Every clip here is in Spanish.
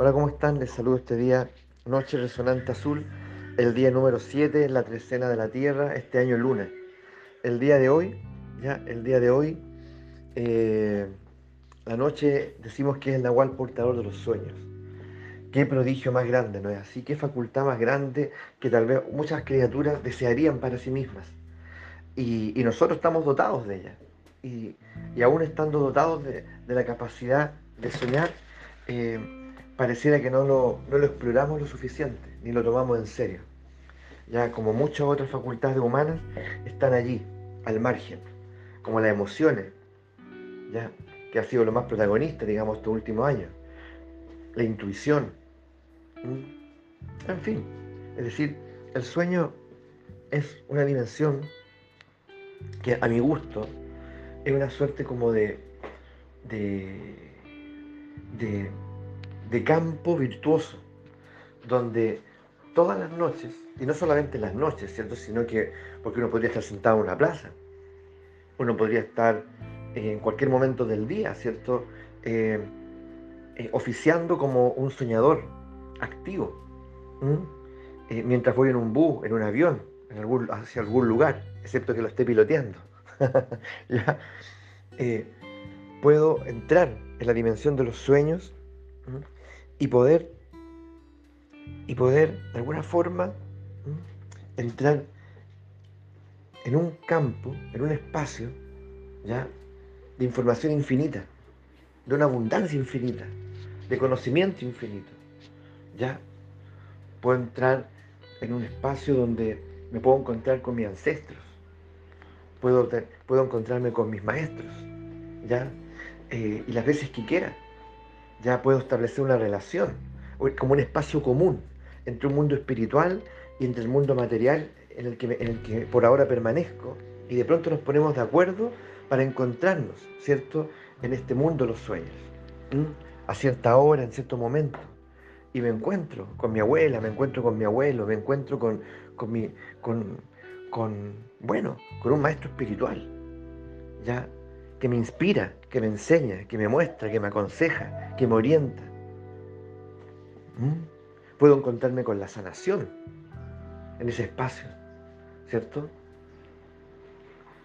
Hola, ¿cómo están? Les saludo este día, Noche Resonante Azul, el día número 7 en la trecena de la Tierra, este año lunes. El día de hoy, ya, el día de hoy, eh, la noche decimos que es el Nahual portador de los sueños. Qué prodigio más grande, ¿no es así? Qué facultad más grande que tal vez muchas criaturas desearían para sí mismas. Y, nosotros estamos dotados de ella. Y, aún estando dotados de, la capacidad de soñar, eh, pareciera que no lo, no lo exploramos lo suficiente, ni lo tomamos en serio. Ya como muchas otras facultades humanas están allí, al margen, como las emociones, ya que ha sido lo más protagonista, digamos, estos últimos años. La intuición. En fin, es decir, el sueño es una dimensión que a mi gusto es una suerte como de, de, de de campo virtuoso, donde todas las noches, y no solamente las noches, ¿cierto? Sino que, porque uno podría estar sentado en una plaza, uno podría estar en cualquier momento del día, ¿cierto? Eh, eh, oficiando como un soñador activo, eh, mientras voy en un bus, en un avión, hacia algún lugar, excepto que lo esté piloteando. puedo entrar en la dimensión de los sueños y poder, y poder de alguna forma entrar en un campo, en un espacio, ¿ya? de información infinita, de una abundancia infinita, de conocimiento infinito. ¿ya? Puedo entrar en un espacio donde me puedo encontrar con mis ancestros, puedo, puedo encontrarme con mis maestros, ¿ya? Eh, y las veces que quiera ya puedo establecer una relación, como un espacio común entre un mundo espiritual y entre el mundo material en el que, en el que por ahora permanezco, y de pronto nos ponemos de acuerdo para encontrarnos, ¿cierto?, en este mundo de los sueños, a cierta hora, en cierto momento. Y me encuentro con mi abuela, me encuentro con mi abuelo, me encuentro con, con mi, con, con, bueno, con un maestro espiritual, ya que me inspira, que me enseña, que me muestra, que me aconseja, que me orienta. ¿Mm? Puedo encontrarme con la sanación en ese espacio, ¿cierto?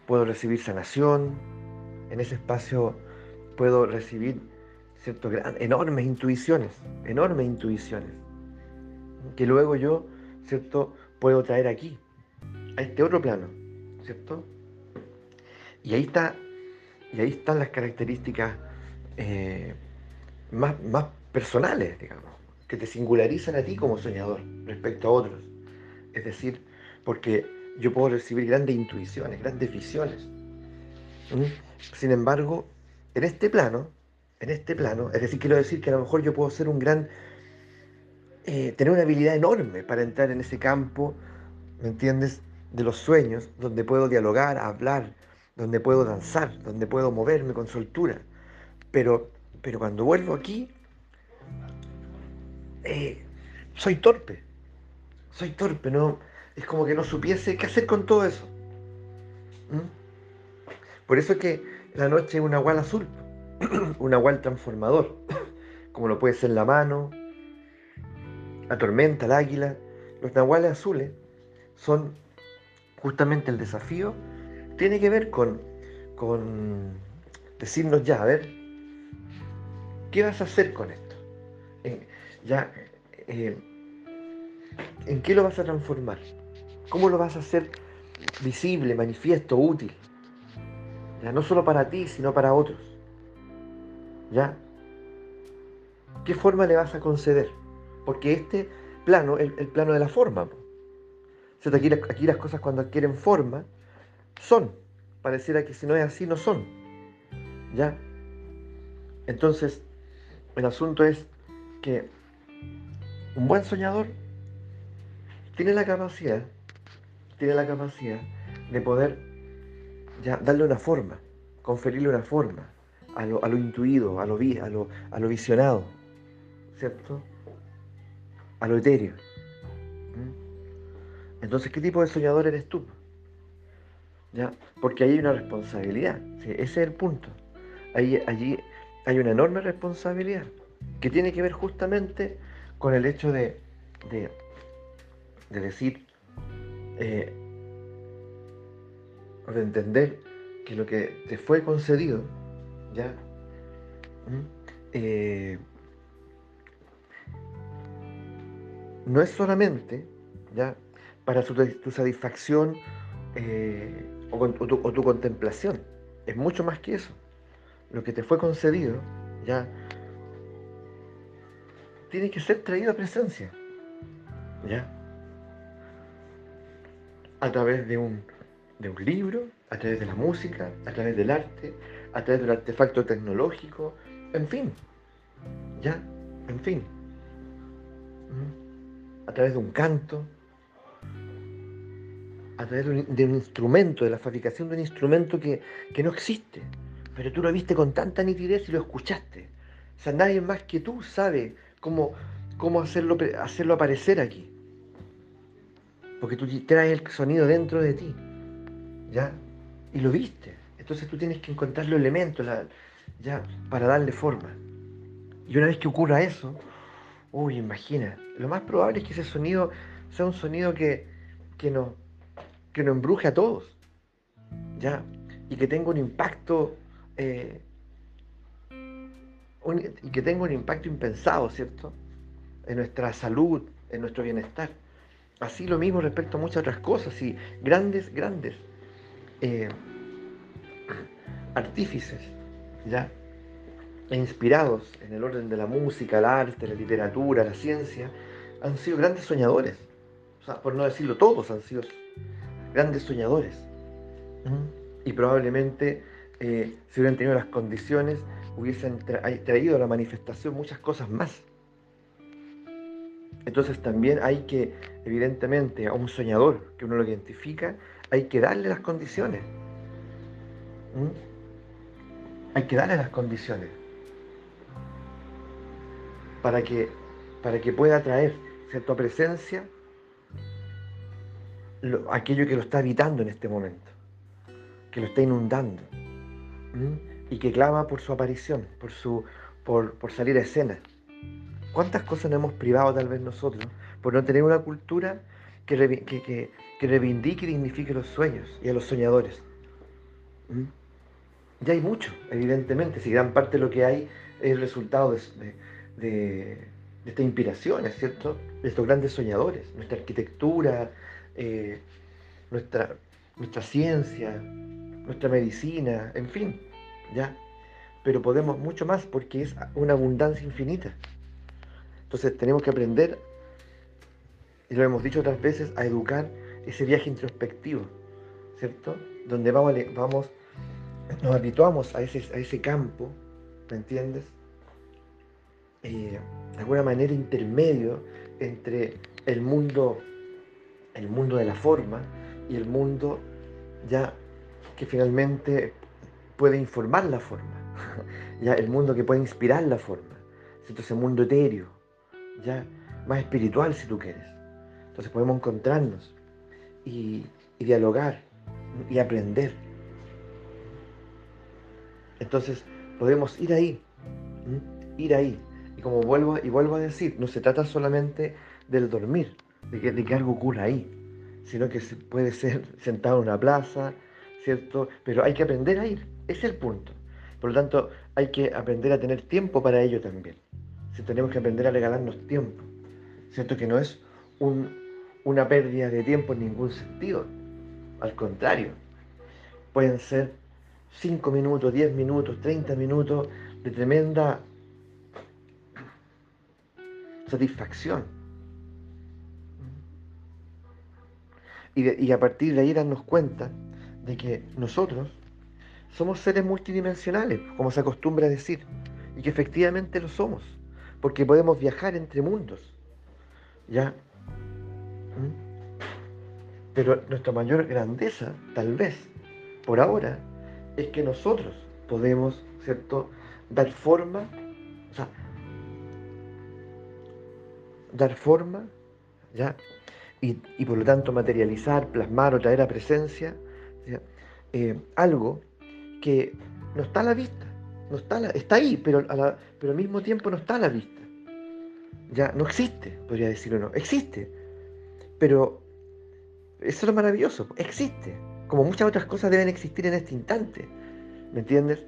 Puedo recibir sanación, en ese espacio puedo recibir ¿cierto? enormes intuiciones, enormes intuiciones, que luego yo ¿cierto? puedo traer aquí, a este otro plano, ¿cierto? Y ahí está y ahí están las características eh, más, más personales, digamos, que te singularizan a ti como soñador respecto a otros. Es decir, porque yo puedo recibir grandes intuiciones, grandes visiones. Sin embargo, en este plano, en este plano, es decir, quiero decir que a lo mejor yo puedo ser un gran, eh, tener una habilidad enorme para entrar en ese campo, ¿me entiendes?, de los sueños, donde puedo dialogar, hablar, donde puedo danzar, donde puedo moverme con soltura. Pero, pero cuando vuelvo aquí, eh, soy torpe. Soy torpe, ¿no? Es como que no supiese qué hacer con todo eso. ¿Mm? Por eso es que la noche es un agual azul, un agual transformador, como lo puede ser la mano, la tormenta, el águila. Los nahuales azules son justamente el desafío tiene que ver con, con decirnos ya, a ver, ¿qué vas a hacer con esto? ya, eh, ¿en qué lo vas a transformar? ¿Cómo lo vas a hacer visible, manifiesto, útil? Ya, no solo para ti, sino para otros. ¿Ya? ¿Qué forma le vas a conceder? Porque este plano, el, el plano de la forma. Aquí, aquí las cosas cuando adquieren forma, son. Pareciera que si no es así, no son. ¿Ya? Entonces, el asunto es que un buen soñador tiene la capacidad, tiene la capacidad de poder ya darle una forma, conferirle una forma a lo, a lo intuido, a lo, a, lo, a lo visionado, ¿cierto? A lo etéreo. ¿Mm? Entonces, ¿qué tipo de soñador eres tú? Porque ahí hay una responsabilidad, ese es el punto. Ahí, allí hay una enorme responsabilidad que tiene que ver justamente con el hecho de, de, decir, eh, de entender que lo que te fue concedido, ¿ya? Eh, no es solamente ¿ya? para tu, satisfacción eh, o, tu, tu, contemplación, es mucho más que eso. Lo que te fue concedido, ya tiene que ser traído a presencia, ya a través de un, de un libro, a través de la música, a través del arte, a través del artefacto tecnológico, en fin, ya, en fin, a través de un canto, a través de un, instrumento, de la fabricación de un instrumento que, no existe, pero tú lo viste con tanta nitidez y lo escuchaste. O sea, nadie más que tú sabe cómo, cómo hacerlo, hacerlo aparecer aquí. Porque tú traes el sonido dentro de ti. ¿Ya? Y lo viste. Entonces tú tienes que encontrar los elementos ya, para darle forma. Y una vez que ocurra eso, uy, imagina, lo más probable es que ese sonido sea un sonido que, que, nos, que embruje a todos. ¿Ya? Y que tenga un impacto. Eh, y que tenga un impacto impensado, ¿cierto? En nuestra salud, en nuestro bienestar. Así lo mismo respecto a muchas otras cosas, y grandes, grandes eh, artífices, ¿ya? E inspirados en el orden de la música, el arte, la literatura, la ciencia, han sido grandes soñadores. O sea, por no decirlo todos, han sido grandes soñadores. Y probablemente, eh, si hubieran tenido las condiciones, hubiesen traído a la manifestación muchas cosas más. Entonces también hay que, evidentemente, a un soñador que uno lo identifica, hay que darle las condiciones. ¿Mm? Hay que darle las condiciones para que, para que pueda traer cierta presencia aquello que lo está habitando en este momento, que lo está inundando y que clama por su aparición, por, su, por, salir a escena. ¿Cuántas cosas nos hemos privado tal vez nosotros por no tener una cultura que, que, que reivindique y dignifique los sueños y a los soñadores. Ya hay mucho, evidentemente, si gran parte de lo que hay es el resultado de, de, esta inspiración, cierto? De estos grandes soñadores, nuestra arquitectura, eh, nuestra, nuestra ciencia, nuestra medicina, en fin, ¿ya? Pero podemos mucho más porque es una abundancia infinita. Entonces tenemos que aprender, y lo hemos dicho otras veces, a educar ese viaje introspectivo, ¿cierto? Donde vamos, vamos nos habituamos a ese, a ese campo, ¿me entiendes? Eh, de alguna manera intermedio entre el mundo, el mundo de la forma y el mundo ya que finalmente puede informar la forma, ya el mundo que puede inspirar la forma, ¿cierto? ese mundo etéreo, ya más espiritual si tú quieres. Entonces podemos encontrarnos y, dialogar y aprender. Entonces podemos ir ahí, ir ahí. Y como vuelvo, y vuelvo a decir, no se trata solamente del dormir, de que, de que algo ocurra ahí, sino que se puede ser sentado en una plaza, ¿cierto? Pero hay que aprender a ir, es el punto. Por lo tanto, hay que aprender a tener tiempo para ello también. Si tenemos que aprender a regalarnos tiempo, ¿cierto? Que no es un, una pérdida de tiempo en ningún sentido. Al contrario, pueden ser 5 minutos, 10 minutos, 30 minutos de tremenda satisfacción. Y, a partir de ahí darnos cuenta de que nosotros somos seres multidimensionales, como se acostumbra a decir, y que efectivamente lo somos, porque podemos viajar entre mundos. ¿Ya? Pero nuestra mayor grandeza, tal vez, por ahora, es que nosotros podemos, ¿cierto?, dar forma, o sea, dar forma, ¿ya? Y, por lo tanto materializar, plasmar o traer a presencia eh, algo que no está a la vista, no está, está ahí, pero, pero al mismo tiempo no está a la vista. Ya no existe, podría decirlo no, existe. Pero eso es lo maravilloso, existe. Como muchas otras cosas deben existir en este instante. ¿Me entiendes?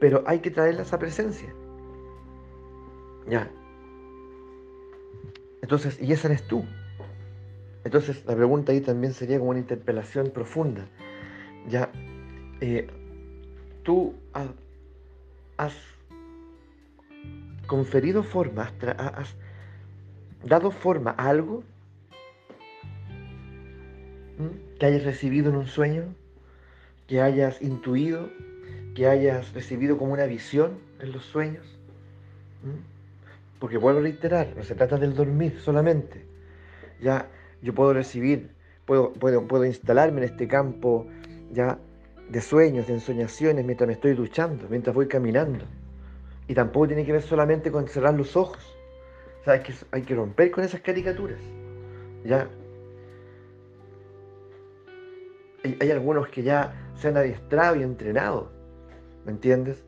Pero hay que traerlas a presencia. Ya. Entonces, y esa eres tú. Entonces, la pregunta ahí también sería como una interpelación profunda. Ya, eh, tú has, conferido forma, has, dado forma a algo que hayas recibido en un sueño, que hayas intuido, que hayas recibido como una visión en los sueños. Porque vuelvo a reiterar, no se trata del dormir solamente. Ya yo puedo recibir, puedo, puedo, puedo instalarme en este campo ya de sueños, de ensoñaciones, mientras me estoy duchando, mientras voy caminando. Y tampoco tiene que ver solamente con cerrar los ojos. O hay que, hay que romper con esas caricaturas. Ya. Hay, algunos que ya se han adiestrado y entrenado. ¿Me entiendes?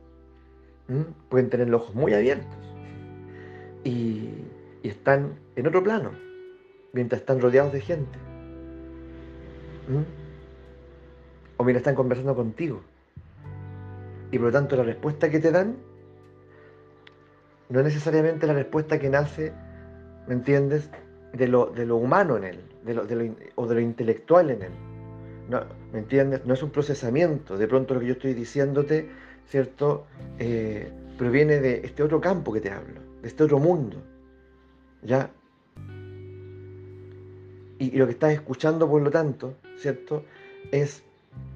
¿Mm? Pueden tener los ojos muy abiertos. Y, y están en otro plano, mientras están rodeados de gente. ¿Mm? o mira, están conversando contigo. Y por lo tanto la respuesta que te dan no es necesariamente la respuesta que nace, ¿me entiendes?, de lo, de lo humano en él, de lo, o de lo intelectual en él. No, ¿Me entiendes? No es un procesamiento. De pronto lo que yo estoy diciéndote, ¿cierto?, eh, proviene de este otro campo que te hablo, de este otro mundo. ¿Ya? Y, lo que estás escuchando, por lo tanto, ¿cierto?, es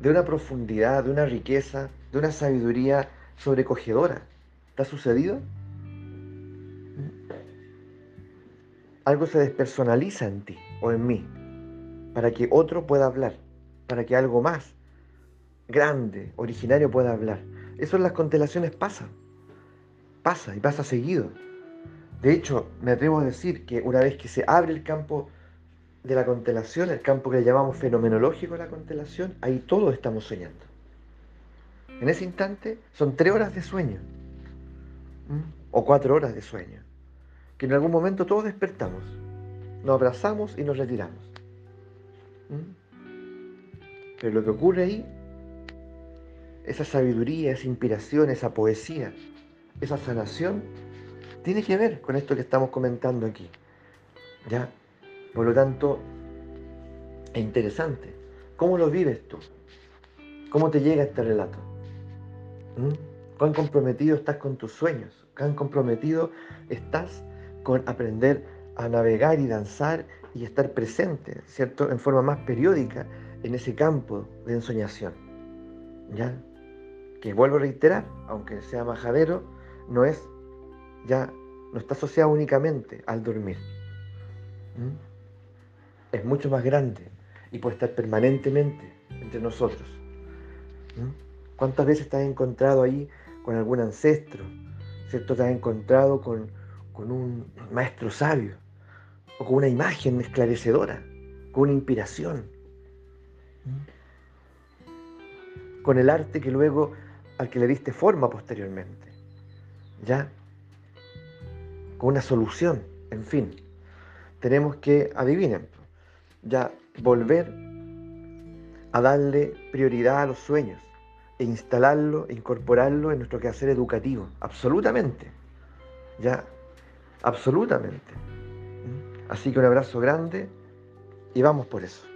de una profundidad, de una riqueza, de una sabiduría sobrecogedora. ¿Te ha sucedido? Algo se despersonaliza en ti o en mí para que otro pueda hablar, para que algo más grande, originario pueda hablar. Eso en las constelaciones pasa, pasa y pasa seguido. De hecho, me atrevo a decir que una vez que se abre el campo de la constelación, el campo que llamamos fenomenológico de la constelación, ahí todos estamos soñando. En ese instante son tres horas de sueño, o cuatro horas de sueño, que en algún momento todos despertamos, nos abrazamos y nos retiramos. Pero lo que ocurre ahí, esa sabiduría, esa inspiración, esa poesía, esa sanación, tiene que ver con esto que estamos comentando aquí. ¿Ya? Por lo tanto, es interesante. ¿Cómo lo vives tú? ¿Cómo te llega este relato? ¿Mm? ¿Cuán comprometido estás con tus sueños? ¿Cuán comprometido estás con aprender a navegar y danzar y estar presente, ¿cierto? En forma más periódica en ese campo de ensoñación. ¿Ya? Que vuelvo a reiterar, aunque sea majadero, no es, ya, no está asociado únicamente al dormir. ¿Mm? Es mucho más grande y puede estar permanentemente entre nosotros. ¿Cuántas veces te has encontrado ahí con algún ancestro? ¿Cierto? Te has encontrado con, un maestro sabio o con una imagen esclarecedora, con una inspiración. Con el arte que luego al que le diste forma posteriormente. ¿Ya? Con una solución, en fin. Tenemos que, adivinen, ya volver a darle prioridad a los sueños e instalarlo, e incorporarlo en nuestro quehacer educativo, absolutamente, ya, absolutamente. ¿Mm? Así que un abrazo grande y vamos por eso.